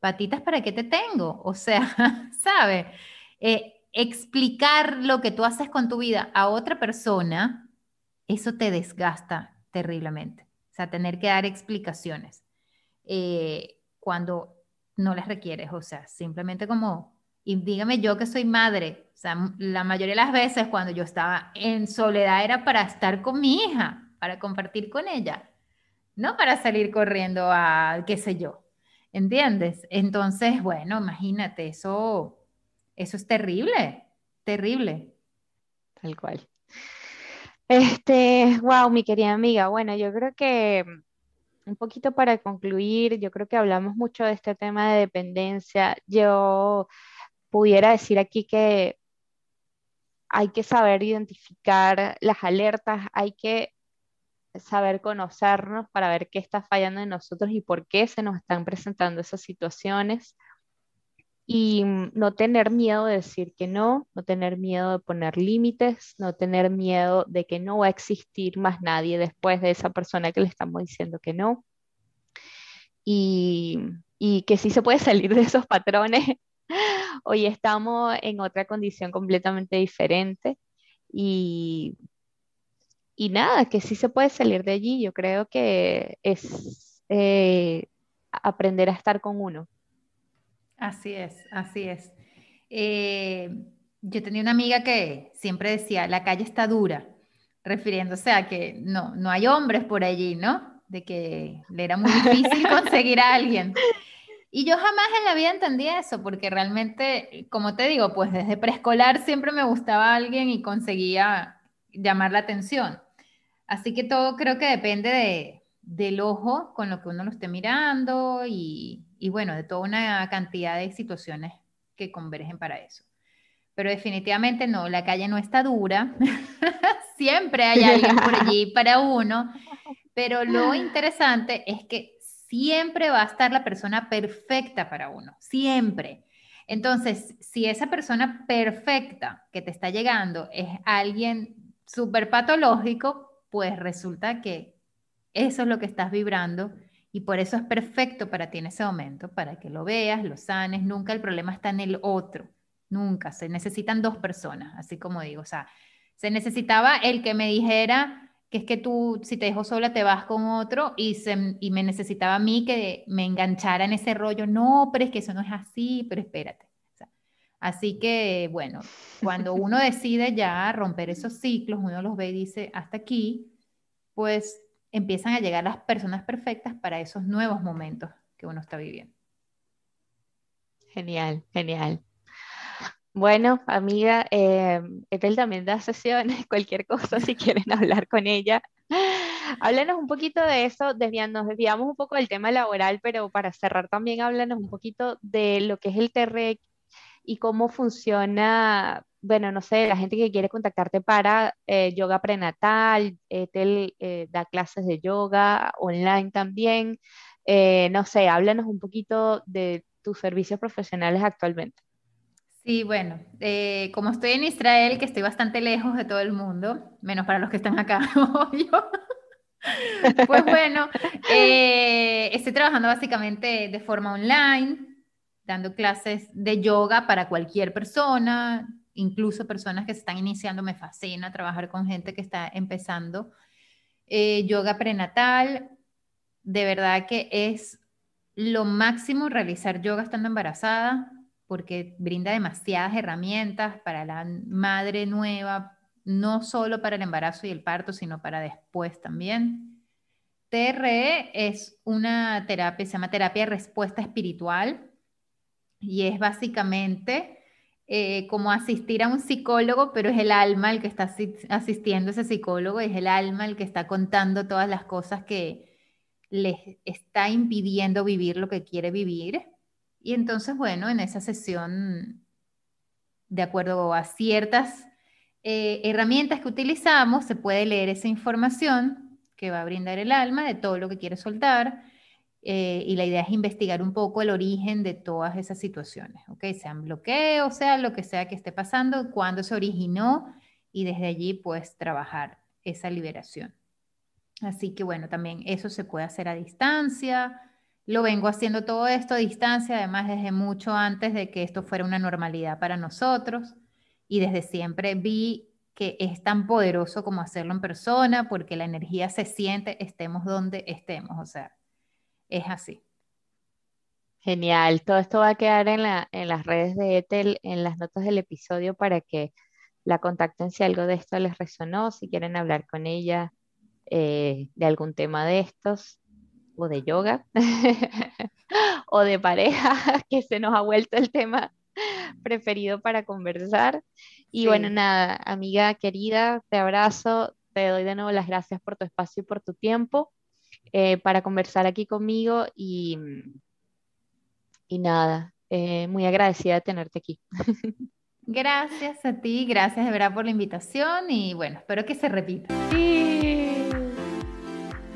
patitas, ¿para qué te tengo? O sea, ¿sabe? Eh, explicar lo que tú haces con tu vida a otra persona, eso te desgasta terriblemente. O sea, tener que dar explicaciones eh, cuando no les requieres, o sea, simplemente como, y dígame yo que soy madre, la mayoría de las veces cuando yo estaba en soledad era para estar con mi hija, para compartir con ella, no para salir corriendo a qué sé yo. ¿Entiendes? Entonces, bueno, imagínate, eso, eso es terrible, terrible. Tal cual. Este, wow, mi querida amiga, bueno, yo creo que un poquito para concluir, yo creo que hablamos mucho de este tema de dependencia. Yo pudiera decir aquí que hay que saber identificar las alertas, hay que saber conocernos para ver qué está fallando en nosotros y por qué se nos están presentando esas situaciones. Y no tener miedo de decir que no, no tener miedo de poner límites, no tener miedo de que no va a existir más nadie después de esa persona que le estamos diciendo que no. Y, y que sí se puede salir de esos patrones Hoy estamos en otra condición completamente diferente y, y nada, que sí se puede salir de allí. Yo creo que es eh, aprender a estar con uno. Así es, así es. Eh, yo tenía una amiga que siempre decía, la calle está dura, refiriéndose a que no, no hay hombres por allí, ¿no? De que le era muy difícil conseguir a alguien. Y yo jamás en la vida entendí eso, porque realmente, como te digo, pues desde preescolar siempre me gustaba alguien y conseguía llamar la atención. Así que todo creo que depende de, del ojo con lo que uno lo esté mirando y, y bueno, de toda una cantidad de situaciones que convergen para eso. Pero definitivamente no, la calle no está dura, siempre hay alguien por allí para uno, pero lo interesante es que siempre va a estar la persona perfecta para uno, siempre. Entonces, si esa persona perfecta que te está llegando es alguien súper patológico, pues resulta que eso es lo que estás vibrando y por eso es perfecto para ti en ese momento, para que lo veas, lo sanes. Nunca el problema está en el otro, nunca. Se necesitan dos personas, así como digo. O sea, se necesitaba el que me dijera, que es que tú, si te dejo sola, te vas con otro y, se, y me necesitaba a mí que me enganchara en ese rollo. No, pero es que eso no es así, pero espérate. así que, bueno, cuando uno decide ya romper esos ciclos, uno los ve y dice, hasta aquí, pues empiezan a llegar las personas perfectas para esos nuevos momentos que uno está viviendo. Genial, genial. Bueno, amiga, eh, Ethel también da sesiones, cualquier cosa si quieren hablar con ella. Háblanos un poquito de eso, desviamos, desviamos un poco del tema laboral, pero para cerrar también háblanos un poquito de lo que es el TRX y cómo funciona bueno, no sé, la gente que quiere contactarte para eh, yoga prenatal, Etel da clases de yoga online también. no sé, háblanos un poquito de tus servicios profesionales actualmente. Sí, bueno, eh, como estoy en Israel, que estoy bastante lejos de todo el mundo, menos para los que están acá, obvio. pues bueno, eh, estoy trabajando básicamente de forma online, dando clases de yoga para cualquier persona, incluso personas que se están iniciando. Me fascina trabajar con gente que está empezando. Eh, yoga prenatal, de verdad que es lo máximo realizar yoga estando embarazada porque brinda demasiadas herramientas para la madre nueva, no solo para el embarazo y el parto, sino para después también. TRE es una terapia, se llama terapia de respuesta espiritual y es básicamente eh, como asistir a un psicólogo, pero es el alma el que está asistiendo a ese psicólogo, es el alma el que está contando todas las cosas que les está impidiendo vivir lo que quiere vivir y entonces, bueno, en esa sesión, de acuerdo a ciertas eh, herramientas que utilizamos, se puede leer esa información que va a brindar el alma de todo lo que quiere soltar. Eh, y la idea es investigar un poco el origen de todas esas situaciones, ¿ok? Sean bloqueos, sea lo que sea que esté pasando, cuándo se originó y desde allí pues trabajar esa liberación. Así que bueno, también eso se puede hacer a distancia, lo vengo haciendo todo esto a distancia, además desde mucho antes de que esto fuera una normalidad para nosotros y desde siempre vi que es tan poderoso como hacerlo en persona porque la energía se siente estemos donde estemos, o sea, es así. Genial, todo esto va a quedar en, la, en las redes de Ethel, en las notas del episodio para que la contacten si algo de esto les resonó, si quieren hablar con ella eh, de algún tema de estos o de yoga o de pareja, que se nos ha vuelto el tema preferido para conversar. Y bueno, nada, amiga querida, te abrazo, te doy de nuevo las gracias por tu espacio y por tu tiempo eh, para conversar aquí conmigo y, y nada, eh, muy agradecida de tenerte aquí. Gracias a ti, gracias de verdad por la invitación y bueno, espero que se repita.